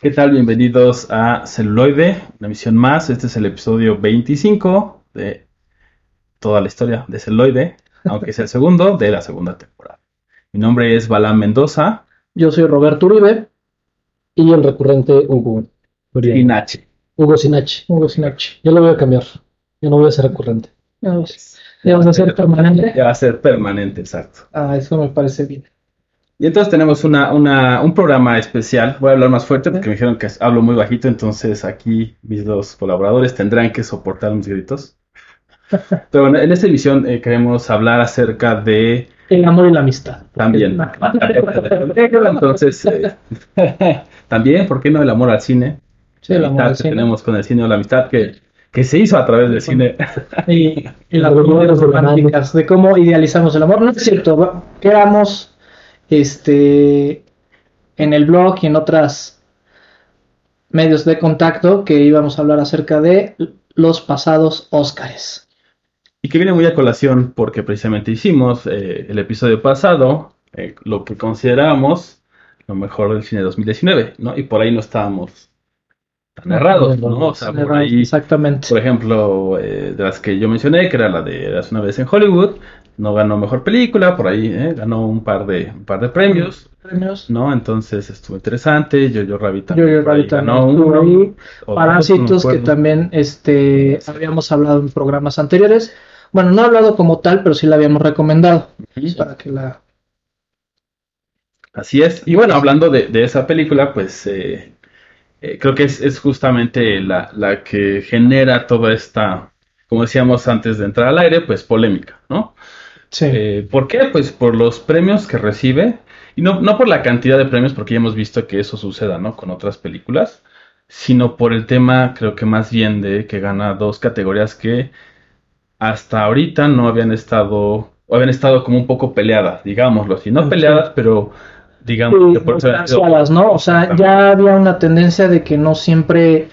¿Qué tal? Bienvenidos a Celuloide, una emisión más. Este es el episodio 25 de toda la historia de Celuloide, aunque es el segundo de la segunda temporada. Mi nombre es Balán Mendoza. Yo soy Roberto Uribe y el recurrente Hugo. Sinache. Hugo Sinache. Hugo Sinache. Yo lo voy a cambiar. Yo no voy a ser recurrente. Ya vas a ser permanente. Ya va a ser permanente, exacto. Ah, eso me parece bien. Y entonces tenemos una, una, un programa especial. Voy a hablar más fuerte porque me dijeron que hablo muy bajito, entonces aquí mis dos colaboradores tendrán que soportar mis gritos. Pero bueno, en esta emisión eh, queremos hablar acerca de... El amor y la amistad. También. entonces, eh, también, ¿por qué no el amor al cine? Sí, el amor amistad al que cine. tenemos con el cine o la amistad que, que se hizo a través del cine. Y, y las memorias románticas de cómo idealizamos el amor. No es cierto, quedamos este, en el blog y en otras medios de contacto que íbamos a hablar acerca de los pasados Óscares. Y que viene muy a colación porque precisamente hicimos eh, el episodio pasado, eh, lo que consideramos lo mejor del cine 2019, ¿no? Y por ahí no estábamos tan errados, ¿no? O sea, por ahí, Exactamente. por ejemplo, eh, de las que yo mencioné, que era la de Eras una vez en Hollywood, no ganó mejor película, por ahí eh, ganó un par de, un par de premios, Premios. ¿no? Entonces estuvo interesante. Jojo Rabbit también Yo-Yo por ahí Rabbit también ganó estuvo uno. ahí. Parásitos no que también este, habíamos hablado en programas anteriores. Bueno, no he hablado como tal, pero sí la habíamos recomendado para que la... Así es. Y bueno, hablando de, de esa película, pues eh, eh, creo que es, es justamente la, la que genera toda esta, como decíamos antes de entrar al aire, pues polémica, ¿no? Sí. Eh, ¿por qué? Pues por los premios que recibe, y no, no por la cantidad de premios, porque ya hemos visto que eso suceda, ¿no? Con otras películas, sino por el tema, creo que más bien de que gana dos categorías que hasta ahorita no habían estado, o habían estado como un poco peleadas, digámoslo así, no Sí. peleadas, pero digamos Sí, por ¿no? O sea, ya había una tendencia de que no siempre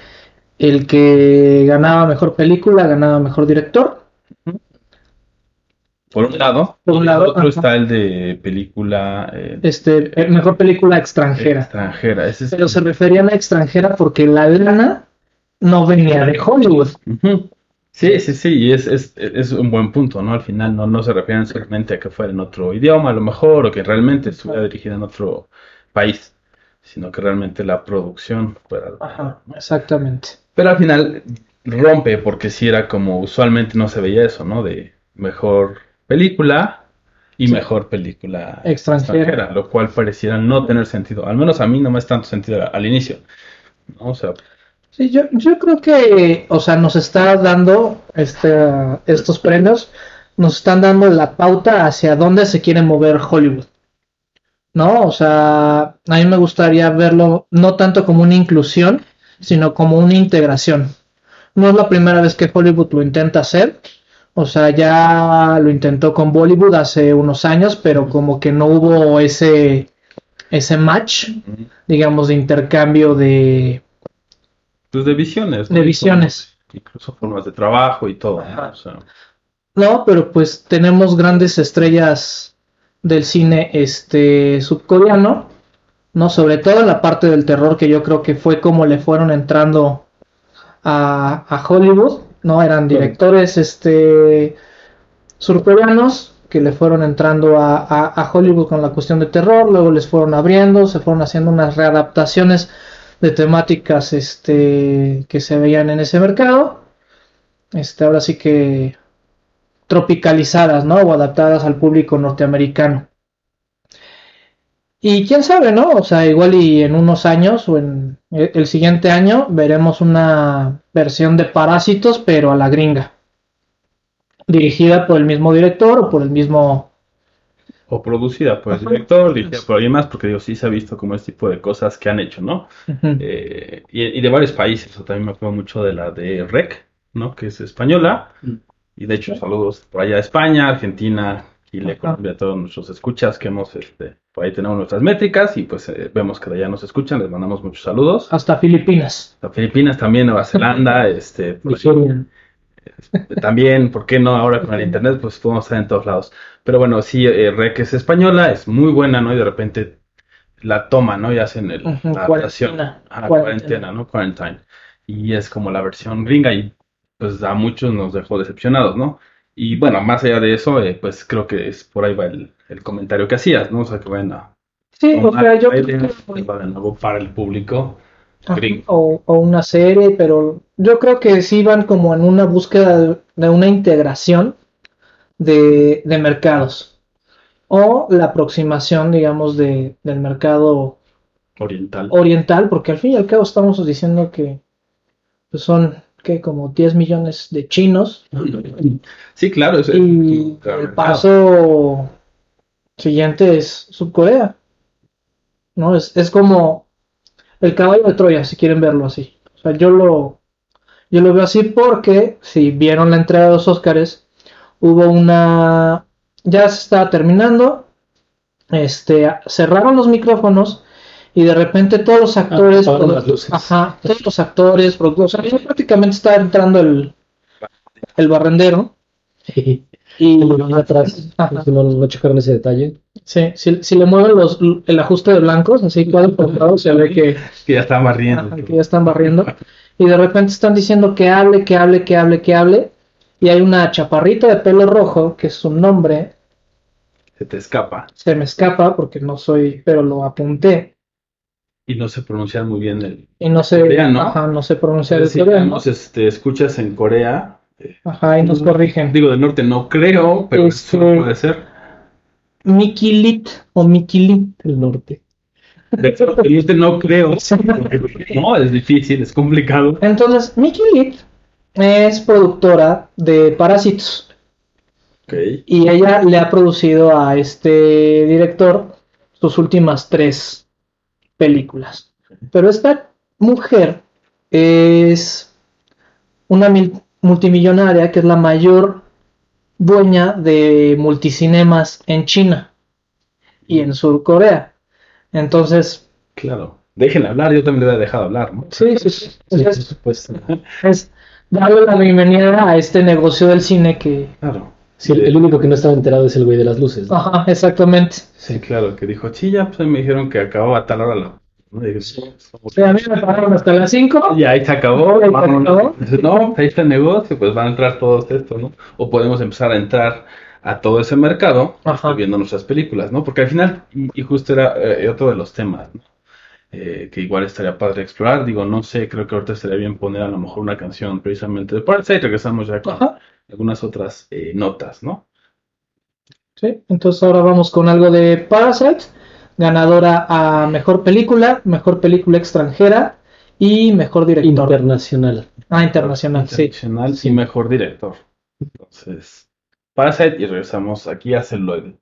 el que ganaba mejor película ganaba mejor director. Por un lado, Por un lado, otro ajá. está el de película eh, Este, eh, mejor película extranjera. extranjera. Ese es- Pero se referían a extranjera porque la lana no venía de Hollywood. Sí, sí, sí, y es, es, es un buen punto, ¿no? Al final no, no se refieren solamente a que fuera en otro idioma, a lo mejor, o que realmente estuviera dirigida en otro país, sino que realmente la producción fuera. Ajá, exactamente. Pero al final rompe, porque si era como usualmente no se veía eso, ¿no? De mejor película y Sí. mejor película Extranjera. lo cual pareciera no tener sentido. Al menos a mí no me es tanto sentido al inicio, ¿no? O sea, Sí, yo, yo creo que, o sea, nos está dando este, estos premios, nos están dando la pauta hacia dónde se quiere mover Hollywood. ¿No? O sea, a mí me gustaría verlo no tanto como una inclusión, sino como una integración. No es la primera vez que Hollywood lo intenta hacer. O sea, ya lo intentó con Bollywood hace unos años, pero como que no hubo ese, ese match, digamos, de intercambio de, pues de visiones, ¿no? de visiones. incluso formas de trabajo y todo, ¿no? Ajá. O sea, No, pero pues tenemos grandes estrellas del cine este subcoreano, ¿no? Sobre todo en la parte del terror, que yo creo que fue como le fueron entrando a, a Hollywood, ¿no? Eran directores este surcoreanos que le fueron entrando a, a- a Hollywood con la cuestión de terror, luego les fueron abriendo, se fueron haciendo unas readaptaciones de temáticas este que se veían en ese mercado. Este, ahora sí que tropicalizadas, ¿no? O adaptadas al público norteamericano. Y quién sabe, ¿no? O sea, igual y en unos años o en el el siguiente año veremos una versión de Parásitos, pero a la gringa. Dirigida por el mismo director o por el mismo... o producida por el director, dirigida por alguien más, porque digo, sí se ha visto como este tipo de cosas que han hecho, ¿no? Eh, y, y de varios países, o también me acuerdo mucho de la de REC, ¿no? Que es española, Mm. y de hecho saludos por allá a España, Argentina, Chile, Ajá. Colombia, a todos nuestros escuchas que hemos, este, por ahí tenemos nuestras métricas y pues eh, vemos que de allá nos escuchan, les mandamos muchos saludos. Hasta Filipinas. A Filipinas también, Nueva Zelanda, este. Nigeria. También, ¿por qué no? Ahora con el internet, pues podemos estar en todos lados. Pero bueno, sí, eh, Rec es española, es muy buena, ¿no? Y de repente la toma, ¿no? Y hacen el, la adaptación. cuarentena, Ajá, cuarentena. cuarentena, ¿no? Quarantine. Y es como la versión gringa y pues a muchos nos dejó decepcionados, ¿no? Y bueno, más allá de eso, eh, pues creo que es por ahí va el, el comentario que hacías, ¿no? O sea, que bueno, Sí, o sea, yo creo que- para el público Ajá, o, o una serie, pero yo creo que sí van como en una búsqueda de, de una integración de, de mercados o la aproximación, digamos, de, del mercado oriental. oriental, porque al fin y al cabo estamos diciendo que pues, son que como 10 millones de chinos Sí, claro, es y claro, el paso siguiente es Subcorea. ¿No? Es, es como el caballo de Troya, si quieren verlo así. O sea, yo lo, yo lo veo así porque si vieron la entrega de los Óscares, hubo una... Ya se estaba terminando, este, cerraron los micrófonos y de repente todos los actores, apagaron produ- las luces. ajá, todos los actores, productores, o sea, ya prácticamente está entrando el, el barrendero Y y atrás, pues, no, no checaron ese detalle. Sí, si, si le mueven los, el ajuste de blancos, así cuadro por cuadro, se ve que, que ya están barriendo. ajá, que ya están barriendo. Y de repente están diciendo que hable, que hable, que hable, que hable. Y hay una chaparrita de pelo rojo, que es su nombre, Se te escapa. se me escapa porque no soy, pero lo apunté. Y no se pronunciar muy bien el. Y no sé, Coreano. ajá, no sé pronunciar el Si coreano. este, escuchas en Corea. eh, Ajá, y nos corrigen. Digo, del norte no creo, pero Este- eso puede ser. Mikilit o Mikilit. El norte. Del norte no creo. No, es difícil, es complicado. Entonces, Mikilit es productora de Parásitos. Ok. Y ella le ha producido a este director sus últimas tres películas. Pero esta mujer es una mil- multimillonaria que es la mayor dueña de multicinemas en China y en Sur Corea. Entonces, Claro. Déjenla hablar, yo también le he dejado hablar, ¿no? sí, sí, sí. Sí, por Es, supuesto. es darle la bienvenida a este negocio del cine que... Claro. Sí, el, el único que no estaba enterado es el güey de las luces. ¿no? Ajá, exactamente. Sí, claro, que dijo, sí, ya pues me dijeron que acababa a tal hora la. ¿no? Y dije, "Somos- Sí, a mí me pagaron hasta las 5. Y ahí se acabó. Ahí se vámonos". acabó. No, ahí está el negocio, pues van a entrar todos estos, ¿no? O podemos empezar a entrar a todo ese mercado Ajá. viendo nuestras películas, ¿no? Porque al final, y, justo era eh, otro de los temas, ¿no? Eh, que igual estaría padre explorar. Digo, no sé, creo que ahorita estaría bien poner a lo mejor una canción precisamente de Parasite. Regresamos ya con Ajá. Algunas otras eh, notas, ¿no? Sí, entonces ahora vamos con algo de Parasite, ganadora a mejor película, mejor película extranjera y mejor director. Internacional. ah, internacional, sí. Internacional y mejor director. Entonces, Parasite y regresamos aquí a Celuloide.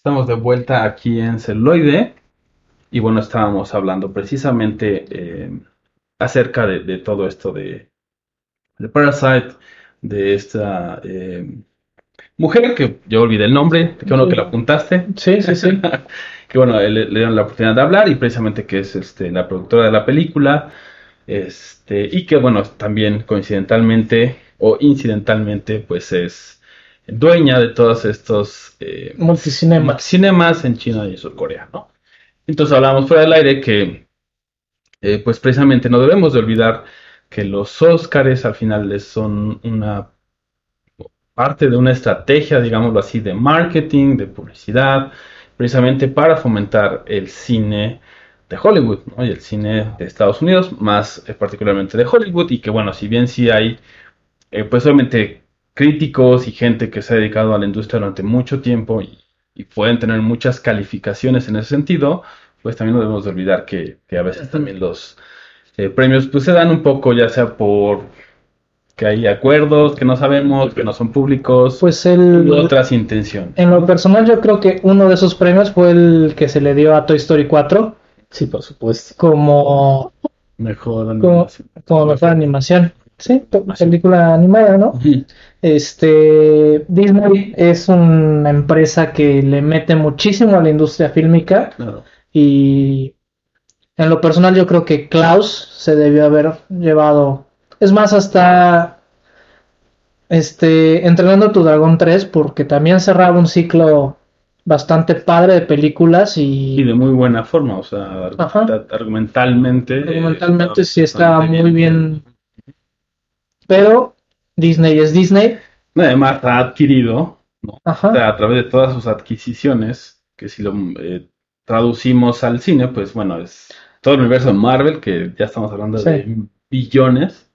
Estamos de vuelta aquí en celuloide y bueno, estábamos hablando precisamente eh, acerca de, de todo esto de, de Parasite, de esta eh, mujer que yo olvidé el nombre, que bueno que lo apuntaste, Sí, sí, sí. que bueno, le, le dieron la oportunidad de hablar y precisamente que es este, la productora de la película, este, y que bueno, también coincidentalmente o incidentalmente pues es dueña de todos estos eh, Multicinemas. cinemas en China y Sur Corea, ¿no? Entonces hablábamos fuera del aire que eh, pues precisamente no debemos de olvidar que los Óscares al final son una parte de una estrategia, digámoslo así, de marketing, de publicidad, precisamente para fomentar el cine de Hollywood, ¿no? Y el cine de Estados Unidos, más eh, particularmente de Hollywood, y que bueno, si bien sí hay, eh, pues obviamente críticos y gente que se ha dedicado a la industria durante mucho tiempo y, y pueden tener muchas calificaciones en ese sentido, pues también no debemos de olvidar que, que a veces también los eh, premios pues se dan un poco ya sea por que hay acuerdos que no sabemos, que no son públicos, Pues y el, otras intenciones. en lo personal yo creo que uno de esos premios fue el que se le dio a Toy Story 4 Sí, por supuesto. como, Mejor como, animación. como mejor animación. Sí, pe- Animación. película animada, ¿no? Ujú. Este, Disney es una empresa que le mete muchísimo a la industria fílmica Claro. y en lo personal yo creo que Klaus se debió haber llevado, es más hasta este Entrenando tu Dragón 3 porque también cerraba un ciclo bastante padre de películas Y y de muy buena forma, o sea, Ajá. argumentalmente. eh, argumentalmente sí estaba muy bien, pero Disney es Disney, Además, ha adquirido, ¿no? O ajá, sea, a través de todas sus adquisiciones, que si lo eh, traducimos al cine, pues bueno, es todo el universo de Marvel, que ya estamos hablando Sí. de billones,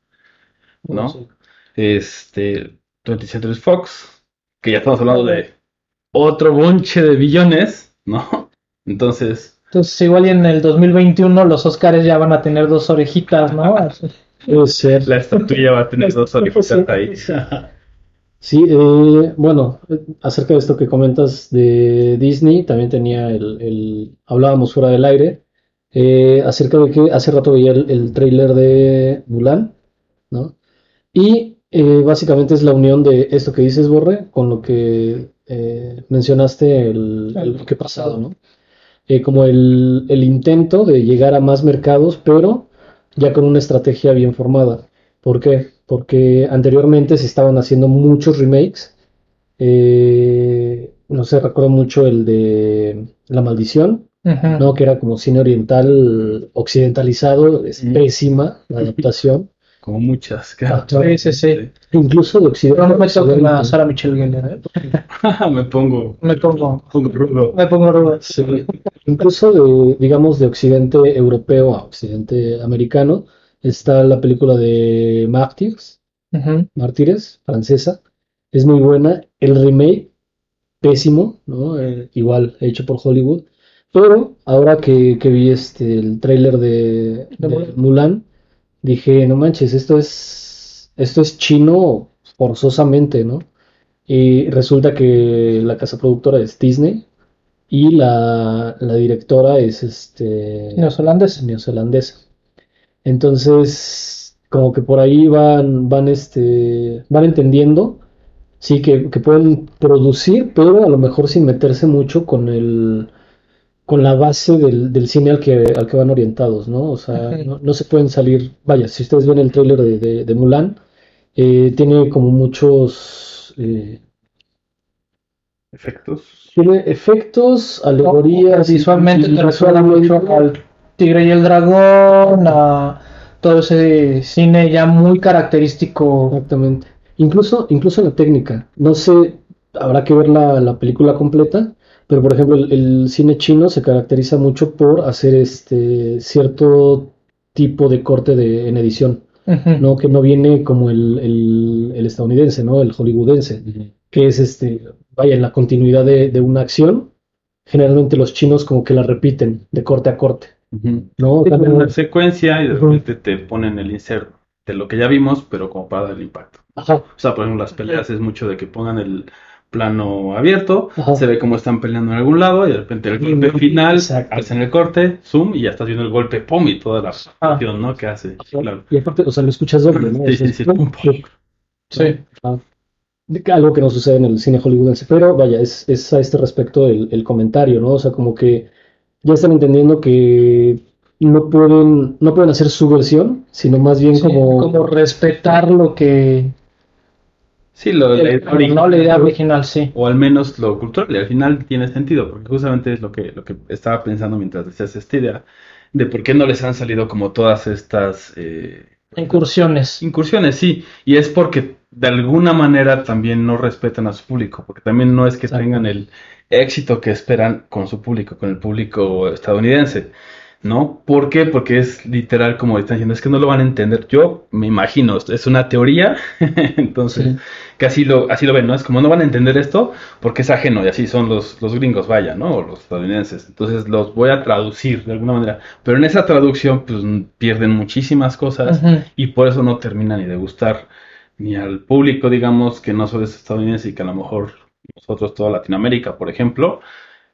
¿no? Sí. Este, 20th Century Fox, que ya estamos hablando de otro bonche de billones, ¿no? Entonces, Entonces igual y en el 2021 los Oscars ya van a tener dos orejitas, ¿no? Puede ser. la estatuilla va a tener dos orejitas ahí. Sí, eh, bueno, acerca de esto que comentas de Disney, también tenía el, el- hablábamos fuera del aire, eh, acerca de que hace rato veía el, el tráiler de Mulan, ¿no? Y eh, básicamente es la unión de esto que dices, Borre, con lo que eh, mencionaste el, el bloque pasado, ¿no? Eh, como el, el intento de llegar a más mercados, pero ya con una estrategia bien formada. ¿Por qué? Porque anteriormente se estaban haciendo muchos remakes. Eh, no sé, recuerdo mucho el de La Maldición. ¿no? Que era como cine oriental occidentalizado, es Mm. pésima la adaptación. Como muchas. que- Ah, Sí, sí, sí. Incluso de occidente. Pero no me toquen a occidente. Sarah Michelle Gellar, ¿eh? me pongo, Me pongo, pongo rudo. me pongo rudo. Sí, incluso de, digamos, de occidente europeo a occidente americano, está la película de Mártires, Ujú. Mártires, francesa, es muy buena. El remake, pésimo, ¿no? Eh, igual hecho por Hollywood. Pero ahora que, que vi este, el tráiler de, De de Mulan. Dije, no manches, esto es, esto es chino forzosamente, ¿no? Y resulta que la casa productora es Disney y la, la directora es este, Neozelandés. neozelandesa. Entonces, como que por ahí van, van, este, van entendiendo, sí, que, que pueden producir, pero a lo mejor sin meterse mucho con el, con la base del, del cine al que, al que van orientados, ¿no? O sea, no, no se pueden salir, vaya, si ustedes ven el tráiler de, de, de Mulan, eh, tiene como muchos, eh, Efectos. tiene efectos, alegorías, Visualmente y- te recuerda mucho al Tigre y el Dragón, a todo ese cine ya muy característico. Exactamente. Incluso, incluso en la técnica. No sé, habrá que ver la, la película completa, pero por ejemplo, el, el cine chino se caracteriza mucho por hacer este cierto tipo de corte de, en edición. ¿no? Que no viene como el, el, el estadounidense, ¿no? El hollywoodense, que es este, vaya, en la continuidad de, de una acción, generalmente los chinos como que la repiten de corte a corte. ¿no? Sí, También- una secuencia y de repente te ponen el insert de lo que ya vimos, pero como para dar el impacto. Ajá. O sea, por ejemplo, las peleas es mucho de que pongan el plano abierto, Ajá. se ve cómo están peleando en algún lado y de repente el golpe Mm, final, hacen el corte, zoom y ya estás viendo el golpe, pum, y toda la acción, ¿no? Que hace. Claro. Y aparte, o sea, lo escuchas doble, ¿no? Sí, sí, sí. pum, pum. Sí. Ah, Algo que no sucede en el cine hollywoodense, pero vaya, es, es a este respecto el, el comentario, ¿no? O sea, como que ya están entendiendo que no pueden, no pueden hacer su versión, sino más bien Sí, como, como respetar lo que Sí, lo, la no original, la idea original, sí. o al menos lo cultural, y al final tiene sentido, porque justamente es lo que, lo que estaba pensando mientras decías esta idea, de por qué no les han salido como todas estas eh, Incursiones. incursiones, sí, y es porque de alguna manera también no respetan a su público, porque también no es que Exacto. tengan el éxito que esperan con su público, con el público estadounidense, ¿no? ¿Por qué? Porque es literal como están diciendo, es que no lo van a entender. Yo me imagino, es una teoría, entonces Sí. que así lo, así lo ven, ¿no? Es como no van a entender esto porque es ajeno y así son los, los gringos, vaya, ¿no? O los estadounidenses. Entonces los voy a traducir de alguna manera. Pero en esa traducción, pues pierden muchísimas cosas y por eso no termina ni de gustar ni al público, digamos, que no solo es estadounidense y que a lo mejor nosotros, toda Latinoamérica, por ejemplo,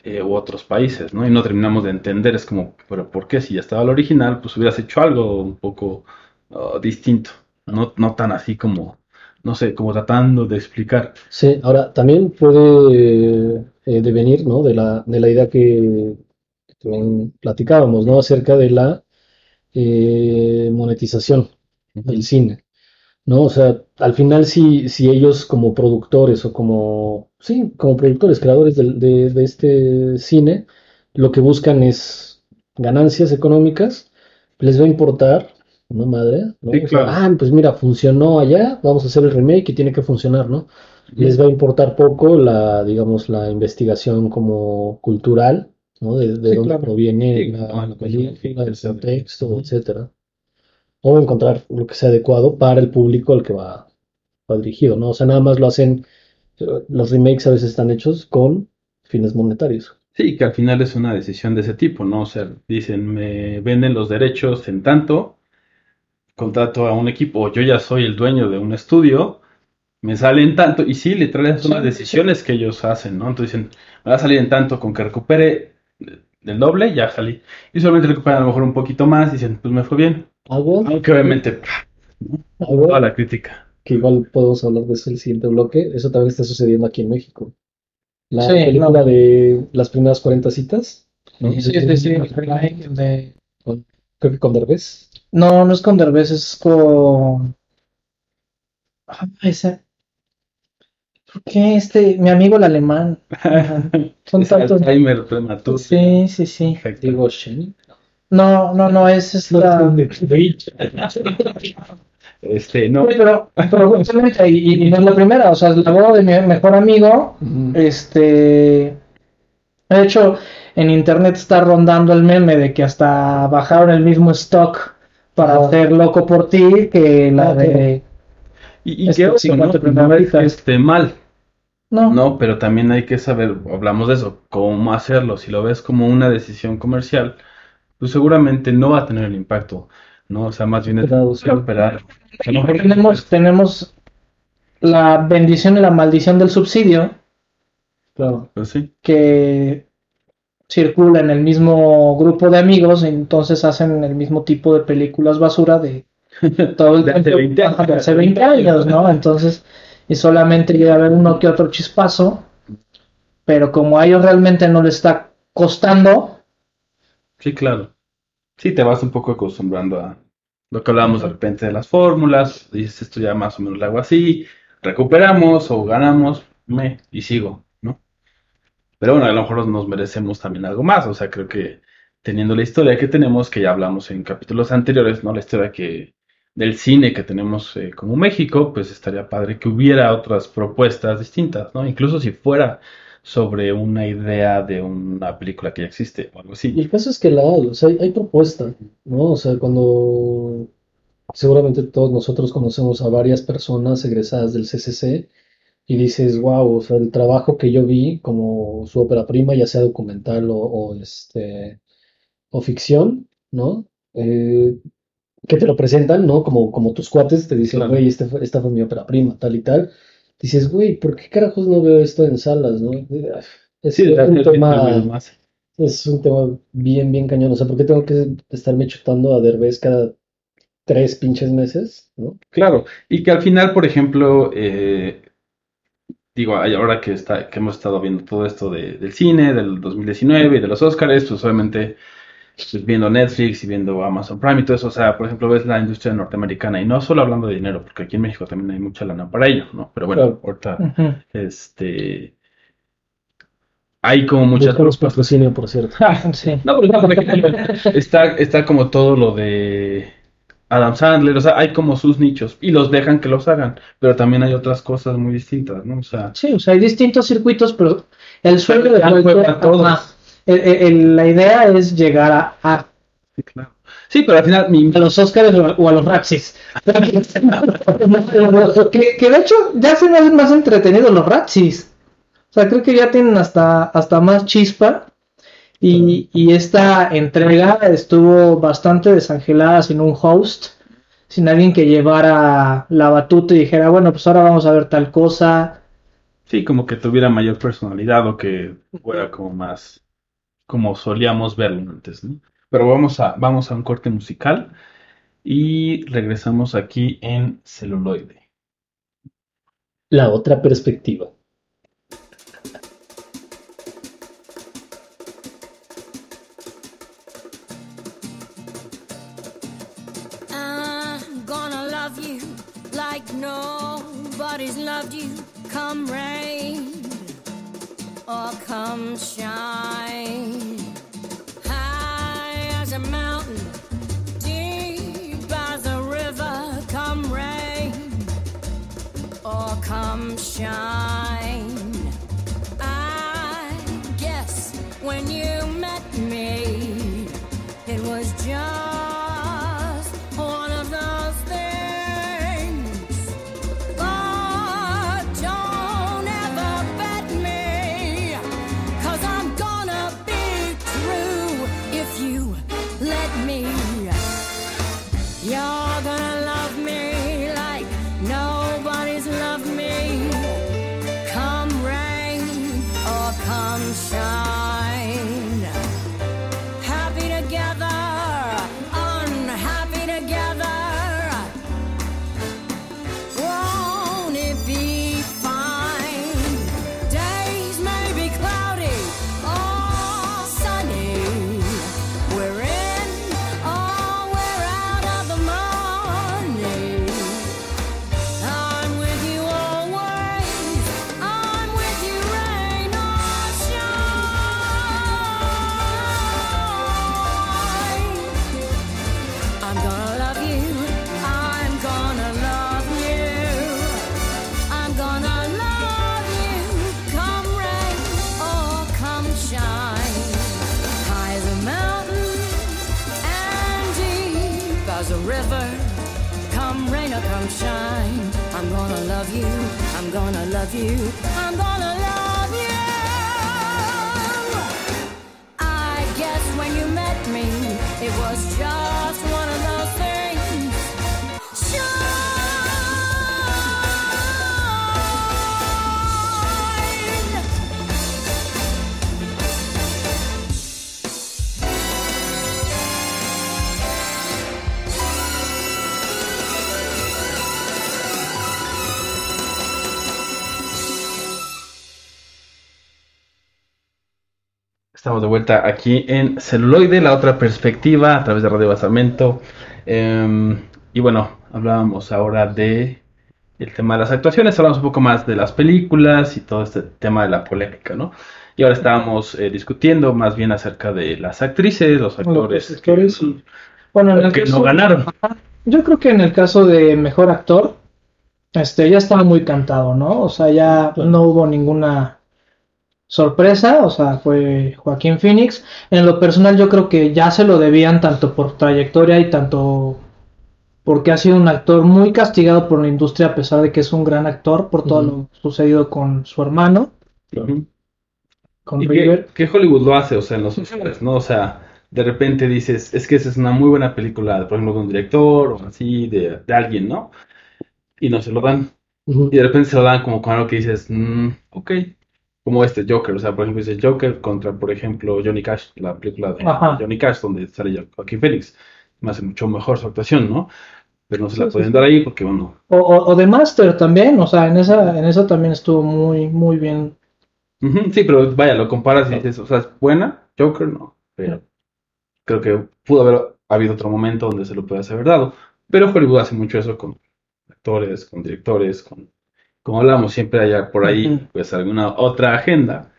eh, u otros países, ¿no? Y no terminamos de entender, es como, pero ¿por qué? Si ya estaba el original, pues hubieras hecho algo un poco ah, distinto, no, no tan así como, no sé, como tratando de explicar. Sí, ahora también puede eh, devenir, ¿no? De la, de la idea que, que también platicábamos, ¿no? Acerca de la eh, monetización del cine, ¿no? O sea, al final si, si ellos como productores o como, sí, como productores, creadores de, de este cine, lo que buscan es ganancias económicas, les va a importar una madre, ¿no? Sí, claro. ah, pues mira, funcionó allá, vamos a hacer el remake y tiene que funcionar, ¿no? Les va a importar poco la, digamos, la investigación como cultural, ¿no? De, de Sí, dónde claro. proviene la, no, la la película, el contexto, etcétera. O encontrar lo que sea adecuado para el público al que va, va dirigido, ¿no? O sea, nada más lo hacen, eh, los remakes a veces están hechos con fines monetarios. Sí, que al final es una decisión de ese tipo, ¿no? O sea, dicen, me venden los derechos en tanto, contrato a un equipo, o yo ya soy el dueño de un estudio, me sale en tanto, y sí, literal son las decisiones que ellos hacen, ¿no? Entonces dicen, me va a salir en tanto, con que recupere del doble, ya salí. Y solamente recuperan a lo mejor un poquito más, dicen, pues me fue bien. Algo, Aunque obviamente, algo toda la crítica. que igual podemos hablar de eso en el siguiente bloque, eso también está sucediendo aquí en México. La Sí, película no. de las primeras 40 citas, ¿no? Sí, sí, sí, de- Creo que con Derbez. No, no es con Derbez, es con... Ah, ese... ¿Por qué este, mi amigo el alemán? Son Es tantos... Alzheimer prematuro. Sí, sí, sí. Digo, Shen. No, no, no, es esta... Este, no. Sí, pero, pero justamente, y, y no es la primera, o sea, es la boda de mi mejor amigo, este, de hecho, en internet está rondando el meme de que hasta bajaron el mismo stock para Ah. hacer Loco por ti que la Ah, de... Y, y Este, 50 ¿no? No es que citas. esté mal, No, No, pero también hay que saber, hablamos de eso, cómo hacerlo. Si lo ves como una decisión comercial, pues seguramente no va a tener el impacto, ¿no? O sea, más bien es Esperado, sí. esperar. O sea, no- tenemos, tenemos la bendición y la maldición del subsidio Claro. Pues sí, que circula en el mismo grupo de amigos, y entonces hacen el mismo tipo de películas basura de todo el De hace tiempo, 20 años. ajá, de hace 20 años, ¿no? Entonces, y solamente llega a haber uno que otro chispazo, pero como a ellos realmente no les está costando, sí, claro. Sí, te vas un poco acostumbrando a lo que hablábamos de repente de las fórmulas, dices esto ya más o menos lo hago así, recuperamos o ganamos, me, y sigo, ¿no? Pero bueno, a lo mejor nos merecemos también algo más, o sea, creo que teniendo la historia que tenemos, que ya hablamos en capítulos anteriores, ¿no? La historia que del cine que tenemos eh, como México, pues estaría padre que hubiera otras propuestas distintas, ¿no? Incluso si fuera sobre una idea de una película que ya existe o algo Y así. el caso es que la hay, o sea, hay, hay propuesta, ¿no? O sea, cuando seguramente todos nosotros conocemos a varias personas egresadas del CCC y dices, wow, o sea, el trabajo que yo vi como su ópera prima, ya sea documental o, o, este, o ficción, ¿no? Eh, que te lo presentan, ¿no? Como, como tus cuates te dicen, Claro. güey, este fue- esta fue mi ópera prima, tal y tal. Dices, güey, ¿por qué carajos no veo esto en salas, no? Es Sí, un tema, es un tema bien, bien cañón. O sea, ¿por qué tengo que estarme chutando a Derbez cada tres pinches meses, ¿no? Claro, y que al final, por ejemplo, eh, digo, ahora que está, que hemos estado viendo todo esto de- del cine, del 2019 y de los Oscars, pues obviamente viendo Netflix y viendo Amazon Prime y todo eso, o sea, por ejemplo, ves la industria norteamericana y no solo hablando de dinero, porque aquí en México también hay mucha lana para ello, ¿no? Pero bueno, Claro. ahorita, este, hay como muchas Buscamos patrocinio, por cierto. Sí. No, pero por ejemplo, está, está como todo lo de Adam Sandler, o sea, hay como sus nichos y los dejan que los hagan, pero también hay otras cosas muy distintas, ¿no? O sea, Sí, o sea, hay distintos circuitos, pero el sueño de cualquier- a todos. ajá. El- el- el- la idea es llegar a, a, sí, claro. Sí, pero al final mi, a los Oscars o a, los Razzies. que, que de hecho ya se me hacen más entretenidos los Razzies. O sea, creo que ya tienen hasta, hasta más chispa. Y, y esta entrega estuvo bastante desangelada sin un host, sin alguien que llevara la batuta y dijera, bueno, pues ahora vamos a ver tal cosa. sí, como que tuviera mayor personalidad o que fuera como más, como solíamos verlo antes, ¿no? Pero vamos a, vamos a un corte musical y regresamos aquí en celuloide. La otra perspectiva. I'm gonna love you like nobody's loved you. Come or come shine. High as a mountain, deep as a river. Come rain or come shine. Estamos de vuelta aquí en Celuloide, la otra perspectiva a través de Radio Basamento. Em, y bueno, hablábamos ahora de el tema de las actuaciones, hablamos un poco más de las películas y todo este tema de la polémica, ¿no? Y ahora estábamos eh, discutiendo más bien acerca de las actrices, los actores, Los actores y- Bueno, en el que caso- no ganaron. Yo creo que en el caso de mejor actor, este ya estaba muy cantado, ¿no? O sea, ya no hubo ninguna sorpresa, o sea, fue Joaquín Phoenix. En lo personal, yo creo que ya se lo debían tanto por trayectoria y tanto porque ha sido un actor muy castigado por la industria a pesar de que es un gran actor por todo lo sucedido con su hermano, con ¿Y River. qué, qué Hollywood lo hace? O sea, en los Oscars, ¿no? O sea, de repente dices, es que esa es una muy buena película, por ejemplo, de un director o así, de, de alguien, ¿no? Y no se lo dan. Y de repente se lo dan como con algo que dices, mm, ok. Como este Joker, o sea, por ejemplo, dice Joker contra, por ejemplo, Johnny Cash, la película de Ajá. Johnny Cash, donde sale Jo- Joaquín Phoenix. Me hace mucho mejor su actuación, ¿no? Pero no se la Sí, pueden sí. dar ahí porque, bueno, O, o, o The Master también, o sea, en esa, en esa también estuvo muy, muy bien. Sí, pero vaya, lo comparas y dices, o sea, es buena, Joker no, pero creo que pudo haber habido otro momento donde se lo puede haber dado. Pero Hollywood hace mucho eso con actores, con directores, con, como hablamos, siempre hay por ahí, pues alguna otra agenda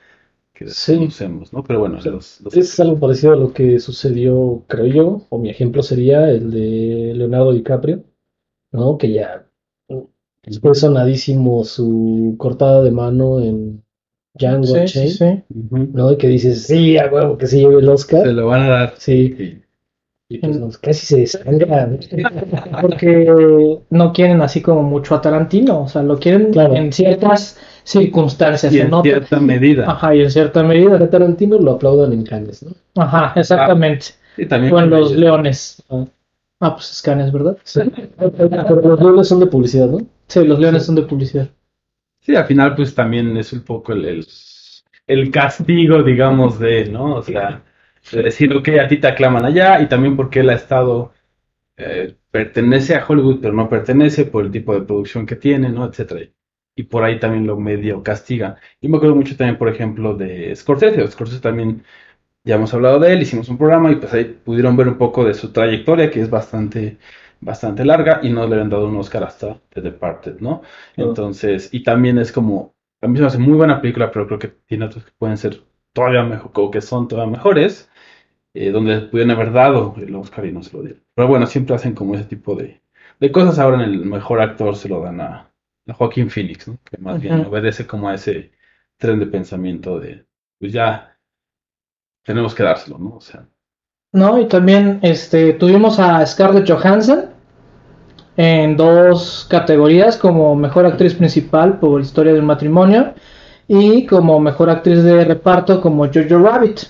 que Sí. desconocemos, ¿no? Pero bueno, Sí. los, los- Es algo parecido a lo que sucedió, creo yo, o mi ejemplo sería el de Leonardo DiCaprio, ¿no? Que ya fue sonadísimo su cortada de mano en Django Sí, sí, sí. ¿no? Y que dices, sí, a huevo que se lleve el se Oscar. lo van a dar. Sí, Sí. Y pues casi se desangra. Porque no quieren así como mucho a Tarantino, o sea, lo quieren Claro. en ciertas circunstancias, Y en cierta medida. Ajá, y en cierta medida. A Tarantino lo aplaudan en Cannes, ¿no? Ajá, exactamente. Y también O en los ellos. leones. Ah. Ah, pues escanes, ¿verdad? Sí. Pero los lunes son de publicidad, ¿no? Sí, los leones son de publicidad. Sí, al final, pues también es un poco el, el, el castigo, digamos, de, ¿no? O sea, de decir, ok, a ti te aclaman allá y también porque él ha estado, eh, pertenece a Hollywood, pero no pertenece por el tipo de producción que tiene, ¿no? Etcétera. Y por ahí también lo medio castiga. Yo me acuerdo mucho también, por ejemplo, de Scorsese. Scorsese también, ya hemos hablado de él, hicimos un programa y pues ahí pudieron ver un poco de su trayectoria, que es bastante, bastante larga, y no le han dado un Oscar hasta The Departed, ¿no? Claro. Entonces, y también es como, a mí se me hace muy buena película, pero creo que tiene otros que pueden ser todavía mejor, o que son todavía mejores, eh, donde pudieron haber dado el Oscar y no se lo dieron. Pero bueno, siempre hacen como ese tipo de, de cosas. Ahora en el mejor actor se lo dan a, a Joaquín Phoenix, ¿no? Que más bien obedece como a ese tren de pensamiento de, pues ya tenemos que dárselo, ¿no? O sea, ¿No? Y también este, tuvimos a Scarlett Johansson en dos categorías, como mejor actriz principal por Historia de un matrimonio y como mejor actriz de reparto como Jojo Rabbit.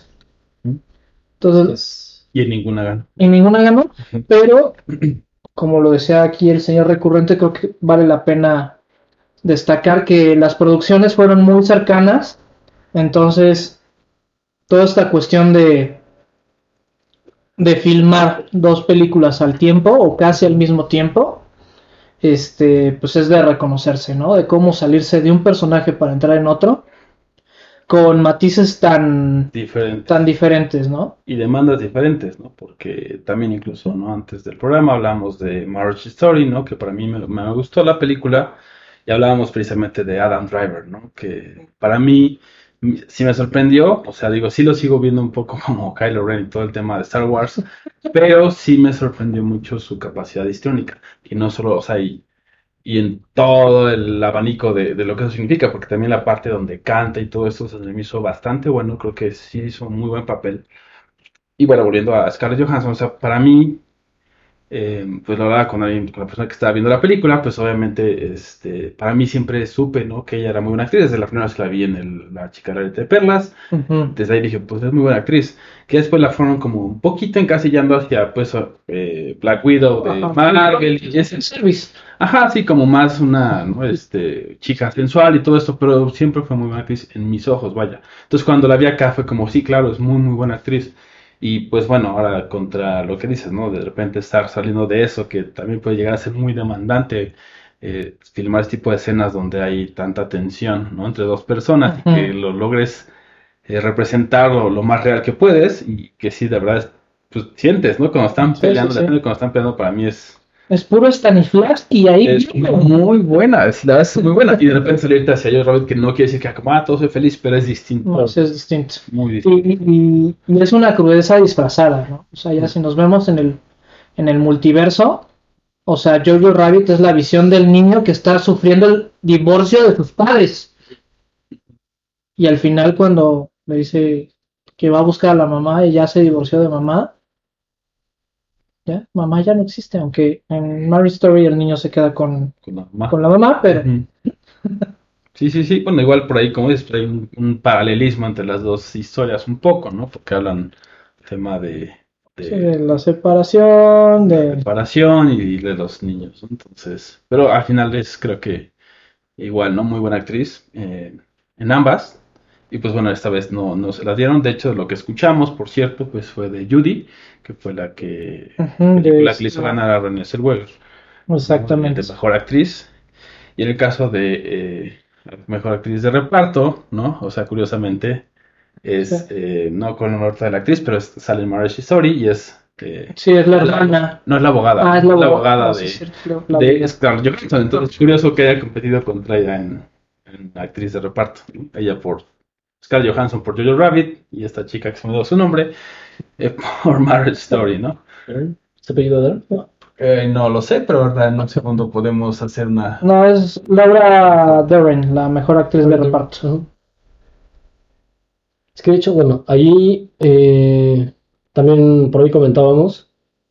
Entonces, Es- Pues, y en ninguna gana. y ninguna ganó, pero como lo decía aquí el señor recurrente, creo que vale la pena destacar que las producciones fueron muy cercanas, entonces toda esta cuestión de de filmar dos películas al tiempo o casi al mismo tiempo, este, pues es de reconocerse, ¿no? De cómo salirse de un personaje para entrar en otro con matices tan Diferente. tan diferentes, ¿no? y demandas diferentes, ¿no? Porque también incluso, ¿no? Antes del programa hablamos de Marriage Story, ¿no? Que para mí me, me gustó la película y hablábamos precisamente de Adam Driver, ¿no? Que para mí sí me sorprendió, o sea, digo, sí lo sigo viendo un poco como Kylo Ren y todo el tema de Star Wars, pero sí me sorprendió mucho su capacidad histriónica y no solo, o sea, y, y en todo el abanico de, de lo que eso significa, porque también la parte donde canta y todo eso se me hizo bastante bueno, creo que sí hizo un muy buen papel. Y bueno, volviendo a Scarlett Johansson, o sea, para mí, eh, pues lo hablaba con alguien, con la persona que estaba viendo la película, pues obviamente, este, para mí siempre supe, ¿no? Que ella era muy buena actriz, desde la primera vez que la vi en el, La chica de perlas, Ujú. desde ahí dije, pues es muy buena actriz, que después la fueron como un poquito encasillando hacia, pues, eh, Black Widow de Ajá. Marvel y ese, Service. Ajá, sí, como más una, ¿no? Este, chica sensual y todo esto, pero siempre fue muy buena actriz en mis ojos, vaya. Entonces cuando la vi acá fue como, sí, claro, es muy, muy buena actriz. Y pues bueno, ahora contra lo que dices, ¿no? De repente estar saliendo de eso, que también puede llegar a ser muy demandante, eh, filmar este tipo de escenas donde hay tanta tensión, ¿no? Entre dos personas y Ujú. que lo logres eh, representar lo, lo más real que puedes y que sí, de verdad, pues sientes, ¿no? Cuando están Sí, peleando, sí, sí. depende de cuando están peleando, para mí es Es puro Stanislavski ahí. es vivo. muy buena, es, la verdad es muy buena. Y de repente salirte hacia yo, Robert, que no quiere decir que como, ah, todo soy feliz, pero es distinto. No, sí es distinto. Muy Y, distinto. y- y es una crudeza disfrazada, ¿no? O sea, ya si nos vemos en el, en el multiverso, o sea, Jojo Rabbit es la visión del niño que está sufriendo el divorcio de sus padres. Y al final cuando le dice que va a buscar a la mamá y ya se divorció de mamá, ya, mamá ya no existe, aunque en Mary Story el niño se queda con, Con la mamá. con la mamá, pero. Sí, sí, sí. Bueno, igual por ahí, como dices, hay un, un paralelismo entre las dos historias, un poco, ¿no? Porque hablan tema de, de sí, de la separación, de... separación y de los niños, ¿no? Entonces, pero al final es, creo que igual, ¿no? Muy buena actriz eh, en ambas. Y pues bueno, esta vez no, no se las dieron. De hecho, lo que escuchamos, por cierto, pues fue de Judy, que fue la que, de- película que le hizo ganar a Renée Zellweger. Exactamente. De mejor actriz. Y en el caso de eh, la mejor actriz de reparto, ¿no? O sea, curiosamente, es Sí. eh, no con el nombre de la actriz, pero es Sally Marsh Sori y es. eh, Sí, es la la- hermana. no es la abogada, Ah, es la, abogada ah, de, sí, la- la- de Scarlett Johansson. Entonces, es curioso que haya competido contra ella en, en actriz de reparto. Ella por Scarlett Johansson por Jojo Rabbit y esta chica que se me dio su nombre eh, por Marriage Story, ¿no? ¿Se apellido Dar? No. Eh, no lo sé, pero ahora en un segundo podemos hacer una. No, es Laura Dern, la mejor actriz de reparto. Es que de hecho, bueno, ahí eh, también por ahí comentábamos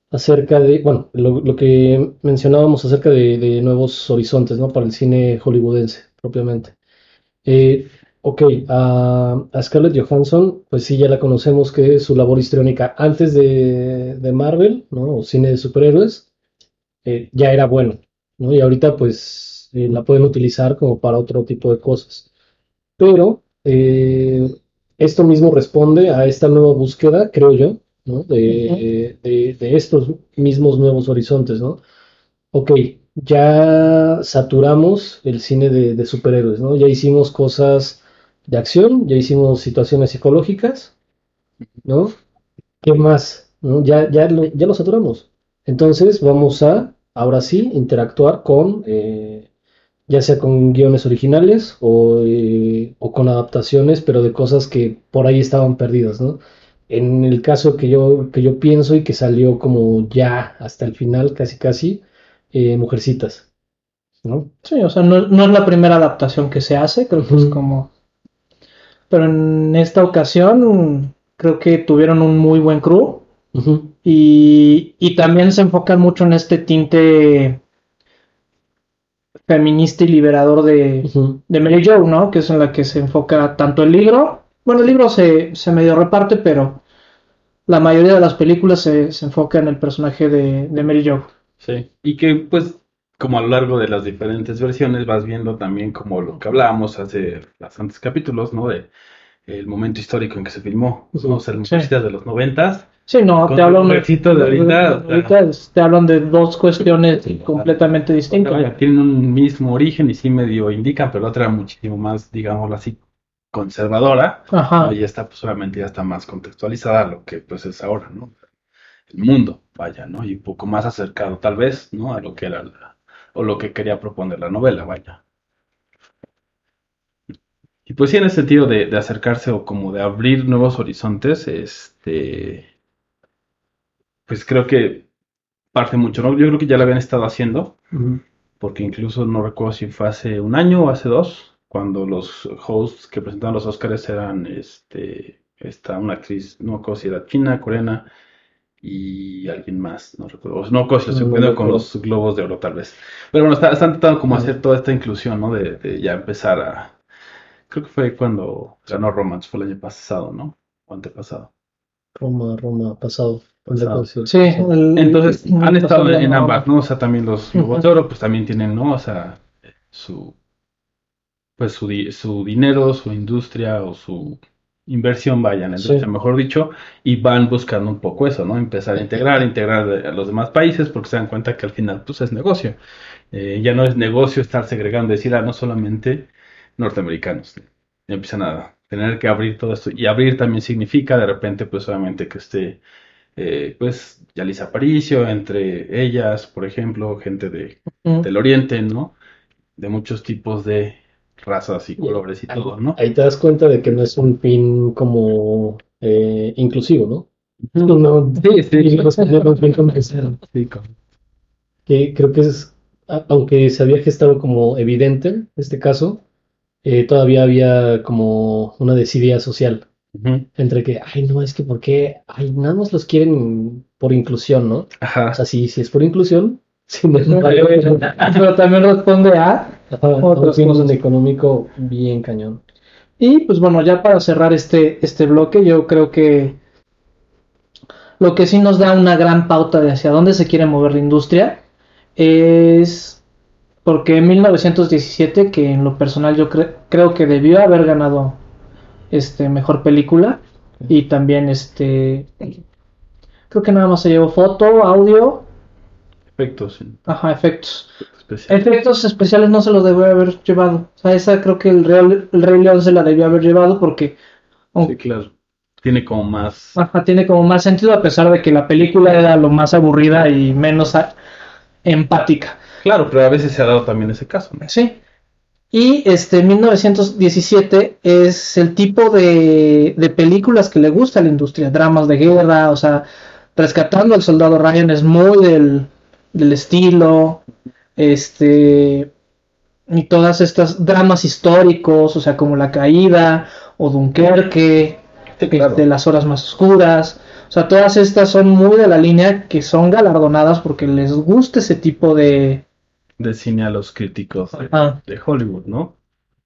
acerca de, bueno, lo, lo que mencionábamos acerca de, de nuevos horizontes, ¿no? Para el cine hollywoodense, propiamente. Eh, ok, a, a Scarlett Johansson, pues sí, ya la conocemos que su labor histriónica antes de, de Marvel, ¿no? O cine de superhéroes, eh, ya era bueno, ¿no? Y ahorita, pues, eh, la pueden utilizar como para otro tipo de cosas. Pero eh, esto mismo responde a esta nueva búsqueda, creo yo, ¿no? De, de- de estos mismos nuevos horizontes, ¿no? Ok, ya saturamos el cine de, de superhéroes, ¿no? Ya hicimos cosas de acción, ya hicimos situaciones psicológicas, ¿no? ¿Qué más? ¿No? Ya, ya lo, ya lo saturamos. Entonces vamos a, ahora sí, interactuar con, eh, ya sea con guiones originales o, eh, o con adaptaciones, pero de cosas que por ahí estaban perdidas, ¿no? En el caso que yo, que yo pienso y que salió como ya hasta el final, casi casi, eh, Mujercitas, ¿no? Sí, o sea, no, no es la primera adaptación que se hace, creo que es como... Pero en esta ocasión creo que tuvieron un muy buen crew y, y también se enfocan mucho en este tinte feminista y liberador de, de Mary Jo, ¿no? Que es en la que se enfoca tanto el libro, bueno, el libro se, se medio reparte, pero la mayoría de las películas se, se enfoca en el personaje de, de Mary Jo. Sí. Y que pues como a lo largo de las diferentes versiones vas viendo también como lo que hablábamos hace bastantes capítulos, ¿no? De el momento histórico en que se filmó, ¿no? O sea, las Sí. De los noventas. Sí, no, te hablan ejército de ahorita, sea. ahorita te hablan de dos cuestiones completamente distintas. Vaya, tienen un mismo origen y sí medio indican, pero la otra muchísimo más, digámoslo así, conservadora. Ajá. ¿no? Y esta pues obviamente ya está más contextualizada a lo que pues es ahora, ¿no? El mundo, vaya, ¿no? Y un poco más acercado tal vez, ¿no? A lo que era la- o lo que quería proponer la novela, vaya. Y pues sí, en el sentido de, de acercarse o como de abrir nuevos horizontes, este, pues creo que parte mucho, ¿no? Yo creo que ya lo habían estado haciendo, porque incluso no recuerdo si fue hace un año o hace dos, cuando los hosts que presentaban los Oscars eran, este, esta, una actriz, no me acuerdo si era china, coreana, y alguien más, no recuerdo, no me acuerdo si lo estoy No confundiendo con los globos de oro tal vez. Pero bueno, está- están tratando como hacer toda esta inclusión, ¿no? De, de ya empezar a, creo que fue cuando ganó Romance, fue el año pasado, ¿no? O antepasado. Roma, Roma, pasado. Pasado. Sí. El- Entonces, el- han estado el- en ambas, ¿no? O sea, también los Globos de Oro, pues también tienen, ¿no? O sea, su, pues su, di- su dinero, su industria o su inversión, vaya, en la industria, Sí. mejor dicho, y van buscando un poco eso, ¿no? Empezar a integrar, integrar a los demás países, porque se dan cuenta que al final, pues es negocio. Eh, ya no es negocio estar segregando, decir, ah, no solamente norteamericanos. Ya empiezan a tener que abrir todo esto. Y abrir también significa, de repente, pues obviamente que esté eh, pues Yalisa Aparicio, entre ellas, por ejemplo, gente de, del Oriente, ¿no? De muchos tipos de razas y colores y Ahí, todo, ¿no? ahí te das cuenta de que no es un pin como eh, inclusivo, ¿no? Ujú. No, Sí, sí. no. Sí, Que creo que es, aunque se había gestado como evidente en este caso, eh, todavía había como una desidia social entre que, ay, no, es que ¿por qué? Ay, nada más los quieren por inclusión, ¿no? Ajá. O sea, sí, sí es por inclusión, sin Pero también responde a Ajá, Otras cosas. económico bien cañón. Y pues bueno, ya para cerrar este, este bloque, yo creo que lo que sí nos da una gran pauta de hacia dónde se quiere mover la industria es Porque en 1917, que en lo personal yo cre- creo que debió haber ganado este mejor película y también este creo que nada más se llevó foto, audio, Efectos ajá, efectos. Especiales. Efectos especiales no se los debió haber llevado. O sea, esa creo que el, Real- el Rey León se la debió haber llevado porque Sí, claro. Tiene como más. ajá, tiene como más sentido a pesar de que la película era lo más aburrida y menos a- empática. Claro, pero a veces se ha dado también ese caso. ¿no? Sí. Y este 1917 es el tipo de, de películas que le gusta a la industria, dramas de guerra, o sea, Rescatando al Soldado Ryan es muy del, del estilo, este, y todas estas dramas históricos, o sea, como La Caída o Dunkerque, Sí, claro. este, Las Horas Más Oscuras, o sea, todas estas son muy de la línea que son galardonadas porque les gusta ese tipo de... De cine a los críticos de, de Hollywood, ¿no?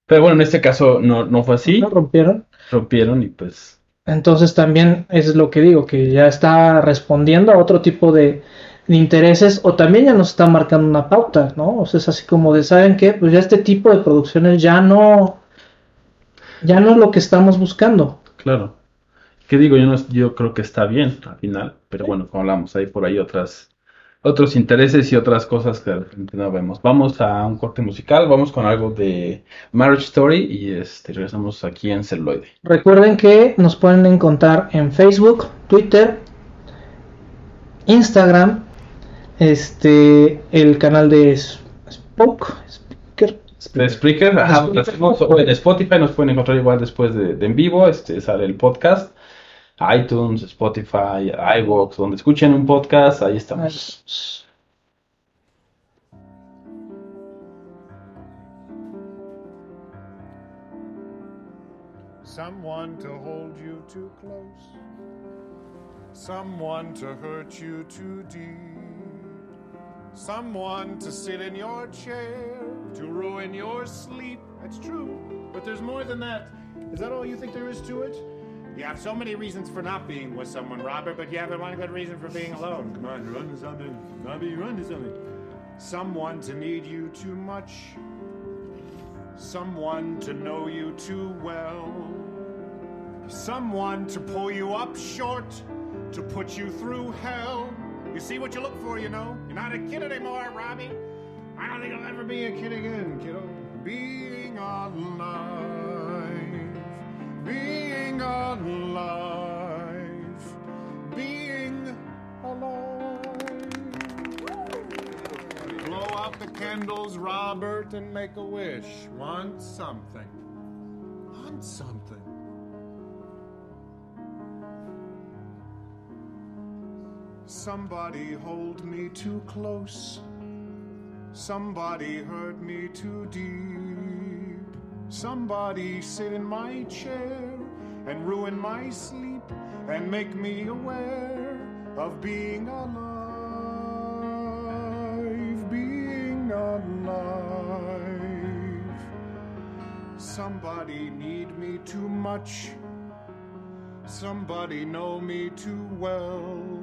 Pero bueno, en este caso no, no fue así. ¿no? rompieron. Rompieron y pues. Entonces también es lo que digo, que ya está respondiendo a otro tipo de, de intereses o también ya nos está marcando una pauta, ¿no? O sea, es así como de, ¿saben qué? Pues ya este tipo de producciones ya no, ya no es lo que estamos buscando. Claro. ¿Qué digo? Yo, no, yo creo que está bien al final, pero bueno, como hablamos, hay por ahí otras, otros intereses y otras cosas que de repente no vemos. Vamos a un corte musical, vamos con algo de Marriage Story y este, regresamos aquí en Celuloide. Recuerden que nos pueden encontrar en Facebook, Twitter, Instagram, este, el canal de Spoke, Speaker, De Spreaker, ajá, Spreaker. en Spotify nos pueden encontrar igual después de, de en vivo, este sale el podcast, iTunes, Spotify, iVoox, donde escuchen un podcast, ahí estamos. Someone to hold you too close. Someone to hurt you too deep. Someone to sit in your chair, to ruin your sleep. That's true, but there's more than that. Is that all you think there is to it? You have so many reasons for not being with someone, Robert, but you haven't one good reason for being alone. Come on, run to something. Bobby, run to something. Someone to need you too much. Someone to know you too well. Someone to pull you up short, to put you through hell. You see what you look for, you know? You're not a kid anymore, Robbie. I don't think I'll ever be a kid again, kiddo. Being alive, being alive, being alive. Blow out the candles, Robert, and make a wish. Want something. Want something. Somebody hold me too close. Somebody hurt me too deep. Somebody sit in my chair and ruin my sleep and make me aware of being alive. Being alive. Somebody need me too much. Somebody know me too well.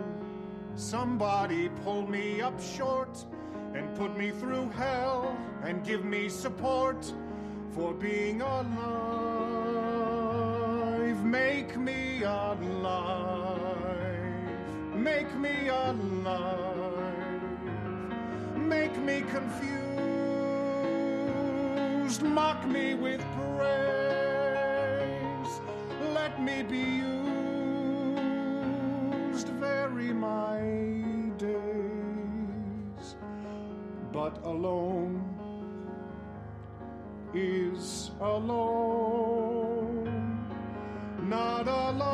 Somebody pull me up short and put me through hell and give me support for being alive. Make me alive. Make me alive. Make me confused. Mock me with praise. Let me be used. Alone is alone. Not alive.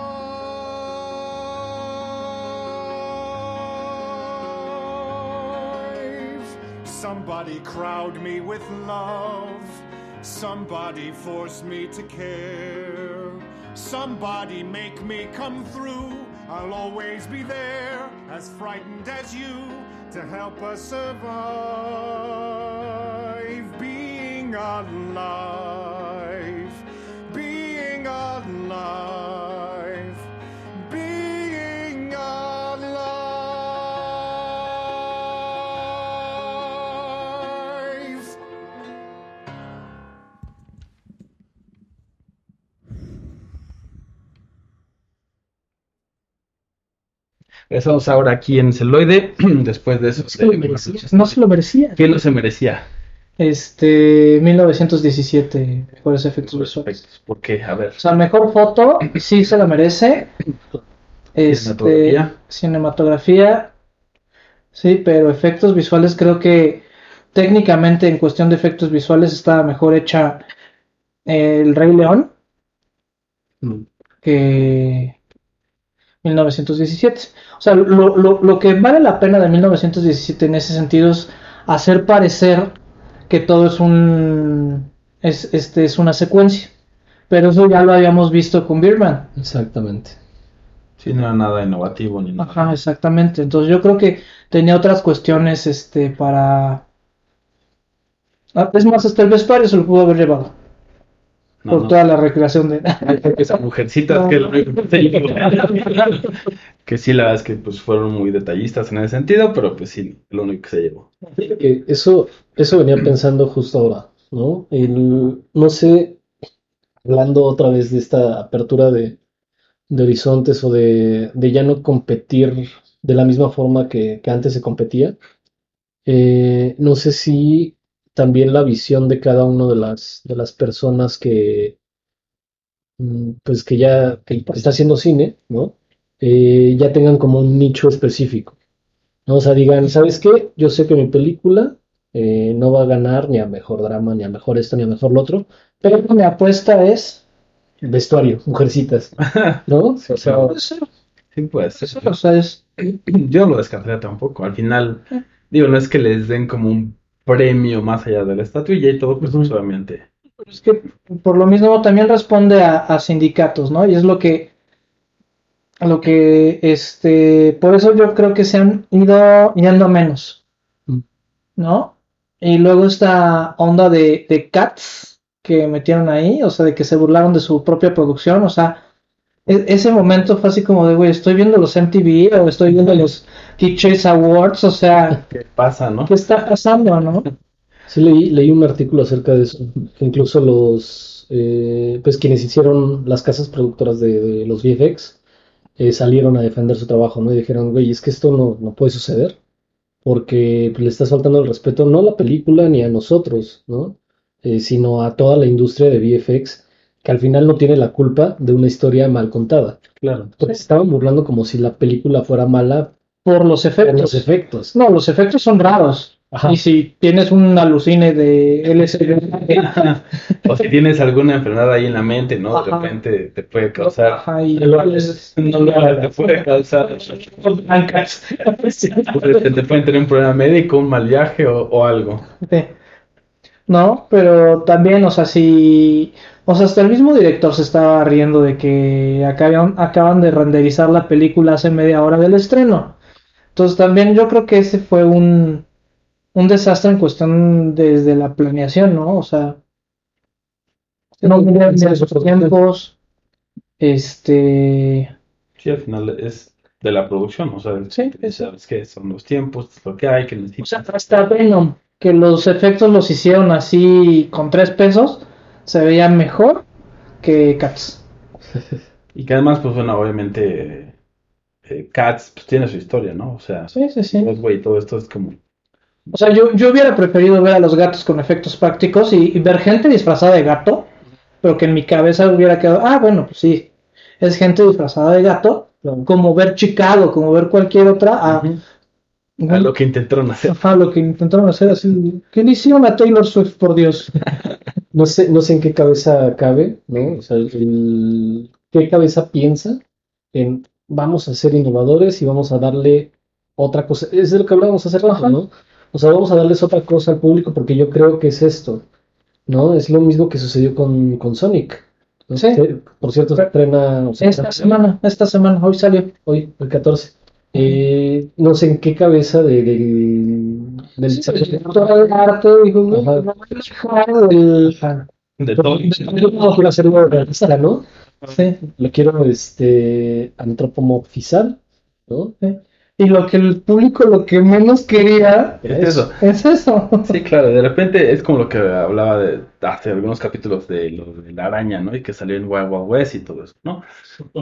Somebody crowd me with love. Somebody force me to care. Somebody make me come through. I'll always be there, as frightened as you, to help us survive. Being alive. Estamos ahora aquí en celoide, después de eso. No se lo merecía. No se lo merecía. ¿Quién no se merecía? Este, 1917, mejores efectos visuales. Efectos. ¿Por qué? A ver. O sea, mejor foto, sí se la merece. Este, Cinematografía. cinematografía, sí, pero efectos visuales creo que técnicamente en cuestión de efectos visuales estaba mejor hecha El Rey León Mm. que 1917. O sea, lo, lo, lo que vale la pena de 1917 en ese sentido es hacer parecer que todo es un es, este, es una secuencia. Pero eso ya lo habíamos visto con Birdman. Exactamente. Sí, no era nada innovativo ni nada. Ajá, exactamente. Entonces yo creo que tenía otras cuestiones este para Ah, es más, hasta el vestuario se lo pudo haber llevado No, por no. toda la recreación de Esas mujercitas que, es lo único que se llevó. que sí, la verdad es que pues fueron muy detallistas en ese sentido, pero pues sí, lo único que se llevó. que eso, eso venía pensando justo ahora, ¿no? El- no sé, hablando otra vez de esta apertura de, de horizontes o de, de ya no competir de la misma forma que, que antes se competía, eh, no sé si también la visión de cada una de las, de las personas que, mm, pues que ya que está haciendo cine, ¿no? Eh, ya tengan como un nicho específico. ¿no? O sea, digan, ¿sabes qué? Yo sé que mi película eh, no va a ganar ni a mejor drama, ni a mejor esto, ni a mejor lo otro. Pero mi apuesta es Vestuario, mujercitas, ¿no? O sea, puede ser, Sí, puede ser, o sea, es Yo no lo descartaría tampoco. Al final, digo, no es que les den como un premio más allá de la estatuilla y todo, pues Ujú. obviamente. Es que por lo mismo también responde a, a sindicatos, ¿no? Y es lo que, a lo que, este, por eso yo creo que se han ido yendo menos, Mm. ¿no? Y luego esta onda de, de Cats que metieron ahí, o sea, de que se burlaron de su propia producción, o sea, e- ese momento fue así como de, güey, estoy viendo los MTV o estoy viendo los Teachers Awards, o sea, ¿Qué pasa, no? ¿qué está pasando, no? sí leí, leí un artículo acerca de eso, que incluso los, eh, pues quienes hicieron las casas productoras de, de los VFX eh, salieron a defender su trabajo, ¿no? Y dijeron, güey, es que esto no, no puede suceder, porque pues, le estás faltando el respeto no a la película ni a nosotros, ¿no? Eh, sino a toda la industria de VFX, que al final no tiene la culpa de una historia mal contada. Claro. Porque se estaban burlando como si la película fuera mala Por los por efectos. los efectos. No, los efectos son raros. Ajá. Y si tienes un alucine de LSD, O si tienes alguna enfermedad ahí en la mente, ¿no? De repente te puede causar. Ajá, y Lo pues, No, no, te puede causar. blancas. Te pueden tener un problema médico, un mal viaje o, o algo. Sí. No, pero también, o sea, si, o sea, hasta el mismo director se estaba riendo de que acaban, acaban de renderizar la película hace media hora del estreno. Entonces también yo creo que ese fue un, un desastre en cuestión desde la planeación, ¿no? O sea, no los tiempos, este, Sí, al final es de la producción, o sea, Sí, sí. sabes que son los tiempos, es lo que hay, que o necesitas. sea, hasta Venom, que los efectos los hicieron así con tres pesos, se veía mejor que Cats. Y que además, pues bueno, obviamente, eh, Cats pues, tiene su historia, ¿no? O sea, Sí, sí, todo esto es como. O sea, yo, yo hubiera preferido ver a los gatos con efectos prácticos y, y ver gente disfrazada de gato, pero que en mi cabeza hubiera quedado, ah, bueno, pues sí, es gente disfrazada de gato, como ver Chicago, como ver cualquier otra, a, A lo que intentaron hacer. Ajá, lo que intentaron hacer así. ¿Qué le hicieron a Taylor Swift, por Dios? No sé, no sé en qué cabeza cabe, ¿no? O sea, el- qué cabeza piensa en vamos a ser innovadores y vamos a darle otra cosa. Es de lo que hablábamos hace rato. ¿no? O sea, vamos a darles otra cosa al público porque yo creo que es esto, ¿no? Es lo mismo que sucedió con, con Sonic. ¿no? Sí. Que, por cierto, se estrena, o sea, Esta semana, esta semana, hoy salió. hoy, el 14. Eh, no sé en qué cabeza de, del, de arte dijo, "Güey, Ajá. no me dejaron del- De todo. Quiero hacerlo realista, ¿no? Sí. Lo quiero este, antropomorfizar, ¿no? Y lo que el público lo que menos quería Es eso. es eso. Sí, claro, de repente es como lo que hablaba de hace algunos capítulos de lo de la araña, ¿no? Y que salió en Wild Wild West y todo eso, ¿no?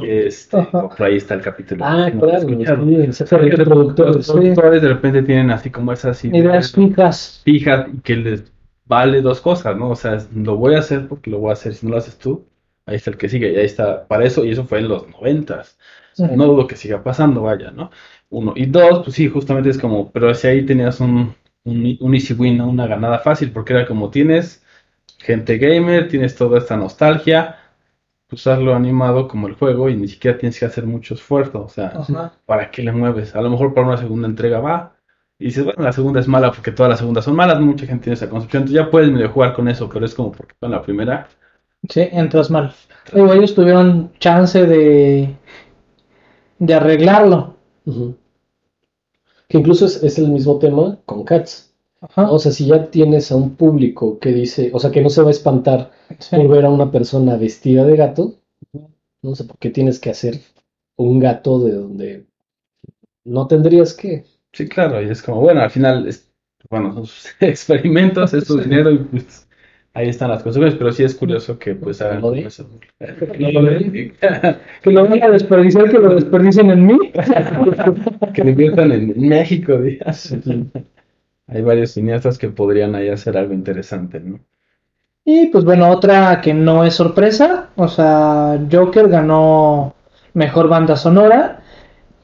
Este, por ahí está el capítulo. Ah, ¿no? claro, Los productores, de repente tienen así como esas Ideas fijas. fijas y que les vale dos cosas, ¿no? O sea, lo voy a hacer porque lo voy a hacer. Si no lo haces tú, ahí está el que sigue y ahí está. Para eso, y eso fue en los noventas. No dudo que siga pasando, vaya, ¿no? Uno. Y dos, pues sí, justamente es como, pero si ahí tenías un, un, un easy win, ¿no? Una ganada fácil, porque era como tienes gente gamer, tienes toda esta nostalgia, pues hazlo animado como el juego y ni siquiera tienes que hacer mucho esfuerzo, o sea, Ajá. ¿para qué le mueves? A lo mejor para una segunda entrega va. Y dices, bueno, la segunda es mala porque todas las segundas son malas, mucha gente tiene esa concepción, entonces ya puedes medio jugar con eso, pero es como porque con la primera, Sí, entras mal. Digo, ellos tuvieron chance de, de arreglarlo. Que incluso es, es el mismo tema con Cats. Ajá. O sea, si ya tienes a un público que dice, o sea, que no se va a espantar Sí. por ver a una persona vestida de gato, no sé por qué tienes que hacer un gato de donde no tendrías que. sí, claro, y es como, bueno, al final, es, bueno, son sus experimentos, es su dinero y pues ahí están las consecuencias, pero sí es curioso que pues hagan ¿Lo. No. Que lo van a desperdiciar, que lo desperdicien en mí. Que lo inviertan en México, días. Hay varios cineastas que podrían ahí hacer algo interesante, ¿no? Y pues bueno, otra que no es sorpresa, o sea, Joker ganó mejor banda sonora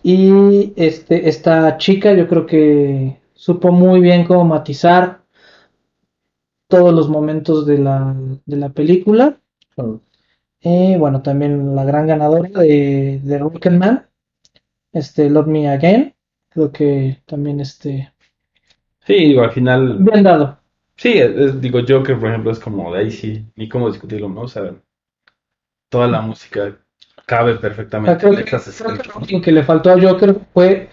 y este esta chica yo creo que supo muy bien cómo matizar todos los momentos de la, de la película. Y bueno, también la gran ganadora de, de Rocketman, este Love Me Again, creo que también este Sí, digo, al final, bien dado. sí, es- digo, Joker, por ejemplo, es como de ahí sí, ni cómo discutirlo, ¿no? O sea, toda la música cabe perfectamente creo que, creo que le faltó a Joker fue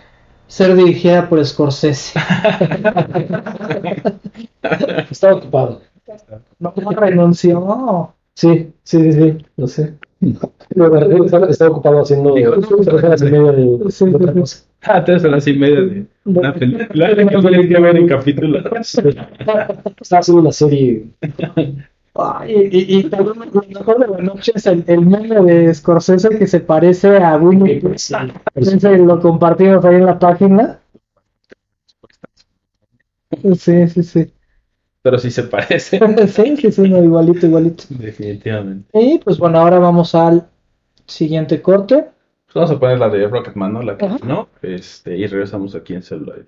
ser dirigida por Scorsese. Estaba ocupado. No renunció. Sí, sí, sí, sí, lo sé. Estaba ocupado haciendo Digo, horas y media de. Ah, tres horas y media de una película que no hay que ver en capítulos. Estaba haciendo una serie. Ay, y, y también lo mejor de la noche es el, el meme de Scorsese que se parece a Winnie. Ese lo compartimos ahí en la página. Sí, sí, sí. Pero sí se parece, Sí, sí, sí, no, igualito, igualito. definitivamente. Y pues bueno, ahora vamos al siguiente corte. Pues vamos a poner la de Rocketman, ¿no? La que no, este, y regresamos aquí en celular.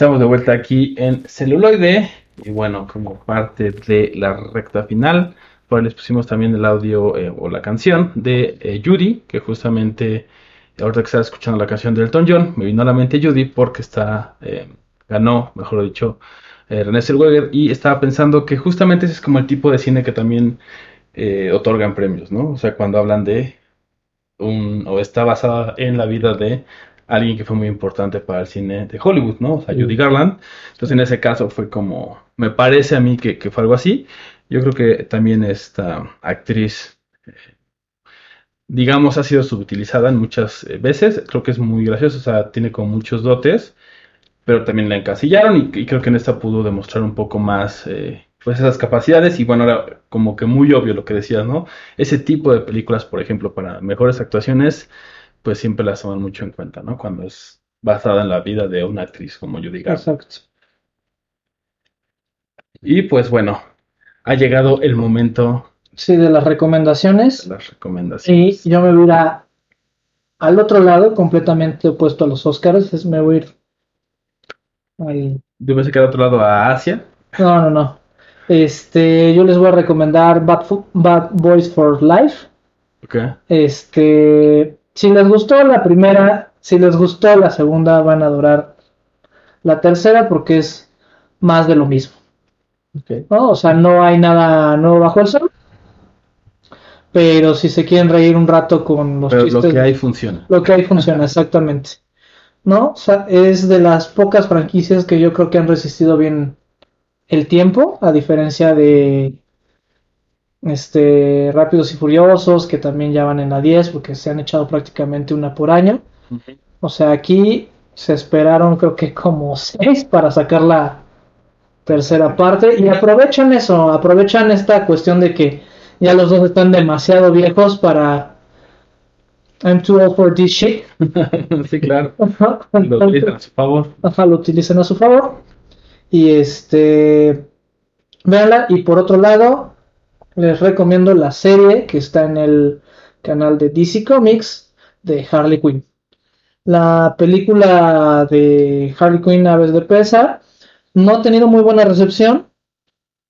Estamos de vuelta aquí en celuloide. Y bueno, como parte de la recta final, pues les pusimos también el audio eh, o la canción de eh, Judy, que justamente ahorita que estaba escuchando la canción de Elton John, me vino a la mente Judy porque está, eh, ganó, mejor dicho, René Zellweger y estaba pensando que justamente ese es como el tipo de cine que también otorgan premios, ¿no? O sea, cuando hablan de un, o está basada en la vida de alguien que fue muy importante para el cine de Hollywood, ¿no? O sea, Judy Garland. Entonces, en ese caso fue como, me parece a mí que, que fue algo así. Yo creo que también esta actriz, eh, digamos, ha sido subutilizada muchas eh, veces. Creo que es muy graciosa, o sea, tiene como muchos dotes, pero también la encasillaron y, y creo que en esta pudo demostrar un poco más, eh, pues, esas capacidades. Y bueno, era como que muy obvio lo que decías, ¿no? Ese tipo de películas, por ejemplo, para mejores actuaciones, pues siempre las toman mucho en cuenta, ¿no? Cuando es basada en la vida de una actriz como Judy Garland. Exacto. Y pues bueno, ha llegado el momento Sí, de las recomendaciones. de las Y recomendaciones. yo me voy a ir a- al otro lado, completamente opuesto a los Oscars. Es, me voy a ir al- Yo pensé que era otro lado a Asia. No, no, no. Este, yo les voy a recomendar Bad, Bad Boys for Life. Ok. Este, si les gustó la primera, si les gustó la segunda, van a adorar la tercera porque es más de lo mismo. O sea, no hay nada nuevo bajo el sol. Pero si se quieren reír un rato con los Pero lo chistes, que hay funciona. lo que hay funciona exactamente. ¿No? O sea, es de las pocas franquicias que yo creo que han resistido bien el tiempo, a diferencia de este Rápidos y Furiosos, que también ya van en la 10, porque se han echado prácticamente una por año. O sea, aquí se esperaron creo que como seis para sacar la tercera parte y aprovechan eso, aprovechan esta cuestión de que ya los dos están demasiado viejos para I'm too old for this shit. Sí, claro. Lo utilizan a su favor. Ajá, lo utilizan a su favor. Y este, véanla. Y por otro lado, les recomiendo la serie que está en el canal de DC Comics de Harley Quinn. La película de Harley Quinn Aves de Presa no ha tenido muy buena recepción.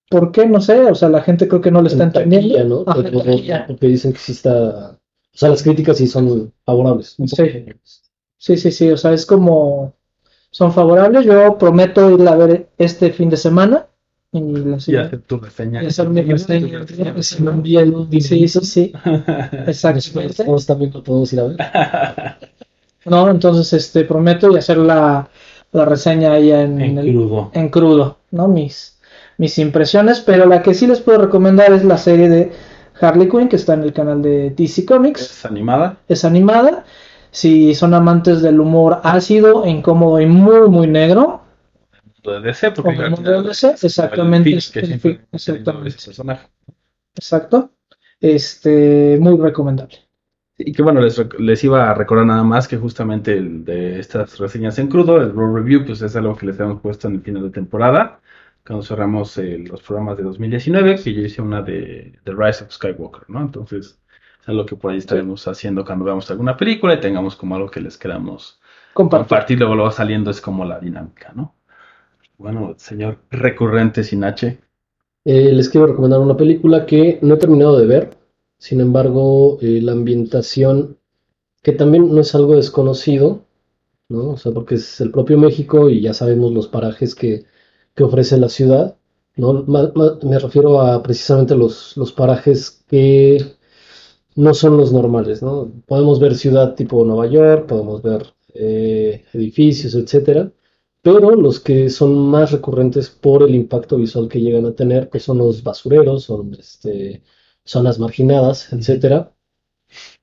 ¿Por qué? No sé. O sea, la gente creo que no le está En entendiendo. taquilla, ¿no? Ajá. Porque dicen que sí está. O sea, las críticas sí son favorables. Sí. Sí, sí, sí, o sea, es como son favorables. Yo prometo ir a ver este fin de semana y la Y hacer tu reseña. y hacer mi reseña. Si me envían un Sí, sí, sí, exactamente. Nosotros también lo podemos ir a ver. No, entonces este prometo y hacer la, la reseña ahí en, En el- crudo. en crudo, ¿no? Mis, mis impresiones, pero la que sí les puedo recomendar es la serie de Harley Quinn que está en el canal de DC Comics. Es animada. es animada. Si son amantes del humor ácido, incómodo y muy, muy negro, De DC, porque el mundo de DC, es exactamente, pitch que exactamente. ese personaje. exacto, este, muy recomendable. Y que bueno, les, les iba a recordar nada más que justamente el de estas reseñas en crudo, el Raw Review, pues es algo que les hemos puesto en el final de temporada, cuando cerramos eh, los programas de 2019, que yo hice una de The Rise of Skywalker, ¿no? Entonces, es algo que por ahí estaremos haciendo cuando veamos alguna película y tengamos como algo que les queramos Compartir. compartir, luego lo va saliendo, es como la dinámica, ¿no? Bueno, señor recurrente sin H, Eh, les quiero recomendar una película que no he terminado de ver. Sin embargo, eh, la ambientación, que también no es algo desconocido, ¿no? O sea, porque es el propio México y ya sabemos los parajes que, que ofrece la ciudad, ¿no? Me refiero a precisamente los, los parajes que no son los normales, ¿no? Podemos ver ciudad tipo Nueva York, podemos ver eh, edificios, etcétera, pero los que son más recurrentes por el impacto visual que llegan a tener, pues son los basureros, son este, zonas marginadas, etcétera.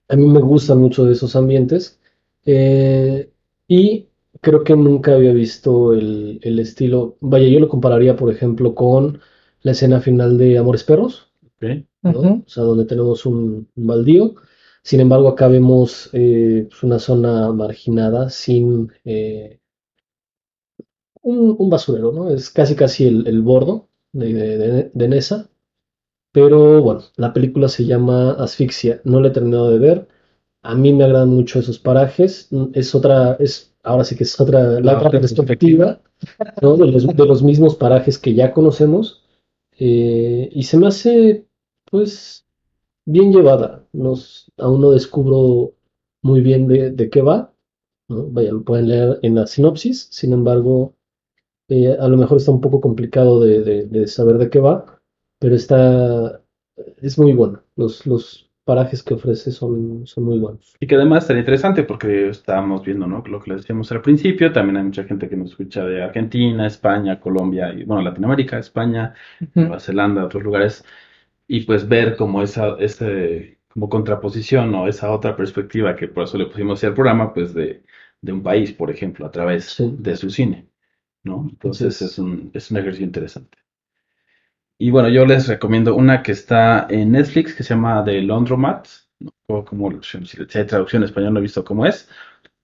A mí me gustan mucho de esos ambientes eh, y creo que nunca había visto el, el estilo. Vaya, yo lo compararía, por ejemplo, con la escena final de Amores Perros. ¿ok? ¿no? Ujú. O sea, donde tenemos un, un baldío. Sin embargo, acá vemos eh, pues, una zona marginada sin eh, un, un basurero, ¿no? Es casi casi el, el bordo de, de, de-. Pero bueno, la película se llama Asfixia. No la he terminado de ver. A mí me agradan mucho esos parajes. Es otra, es ahora sí que es otra, la La otra perspectiva, ¿no? De los, de los mismos parajes que ya conocemos. eh, y se me hace, pues, bien llevada. Nos, aún no descubro muy bien de, de qué va, ¿no? Vaya, lo pueden leer en la sinopsis, sin embargo, eh, a lo mejor está un poco complicado de, de- de saber de qué va, pero está, es muy bueno. Los, los parajes que ofrece son, son muy buenos. Y que además estaría interesante porque estábamos viendo, ¿no? Lo que les decíamos al principio, también hay mucha gente que nos escucha de Argentina, España, Colombia y, bueno, Latinoamérica, España. Nueva Zelanda, otros lugares, y pues ver como esa, ese, como contraposición o esa otra perspectiva que por eso le pusimos al programa, pues de, de un país, por ejemplo, a través Sí. de su cine, ¿no? Entonces es. un, es un ejercicio interesante. Y bueno, yo les recomiendo una que está en Netflix que se llama The Laundromat, no recuerdo cómo, si hay traducción en español no he visto cómo es,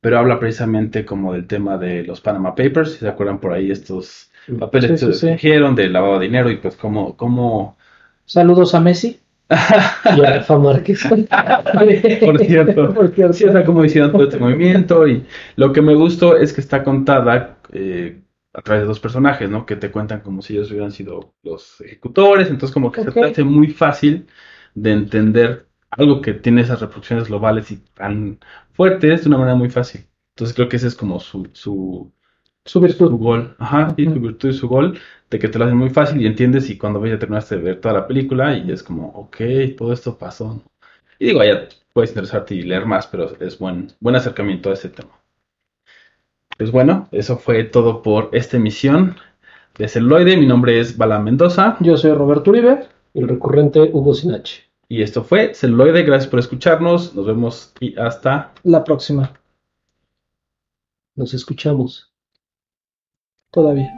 pero habla precisamente como del tema de los Panama Papers, si se acuerdan por ahí estos papeles Sí, que sí, se sí. surgieron de lavado de dinero y pues cómo, cómo Saludos a Messi. Y a Rafa Márquez. Por cierto. Por cierto. Sí, o sea, cómo hicieron todo este movimiento y lo que me gustó es que está contada eh, a través de dos personajes, ¿no? Que te cuentan como si ellos hubieran sido los ejecutores, entonces como que se te hace muy fácil de entender algo que tiene esas reproducciones globales y tan fuertes de una manera muy fácil. Entonces creo que ese es como su, su, Su su virtud. gol, ajá, sí, su virtud y su gol, de que te lo hacen muy fácil y entiendes y cuando ves ya terminaste de ver toda la película y es como, ok, todo esto pasó. Y digo, ya puedes interesarte y leer más, pero es buen, buen acercamiento a ese tema. Pues bueno, eso fue todo por esta emisión de Celuloide. Mi nombre es Bala Mendoza Yo soy Roberto Uribe. El recurrente Hugo Sinache. y esto fue Celuloide. Gracias por escucharnos. Nos vemos y hasta La próxima. Nos escuchamos. Todavía.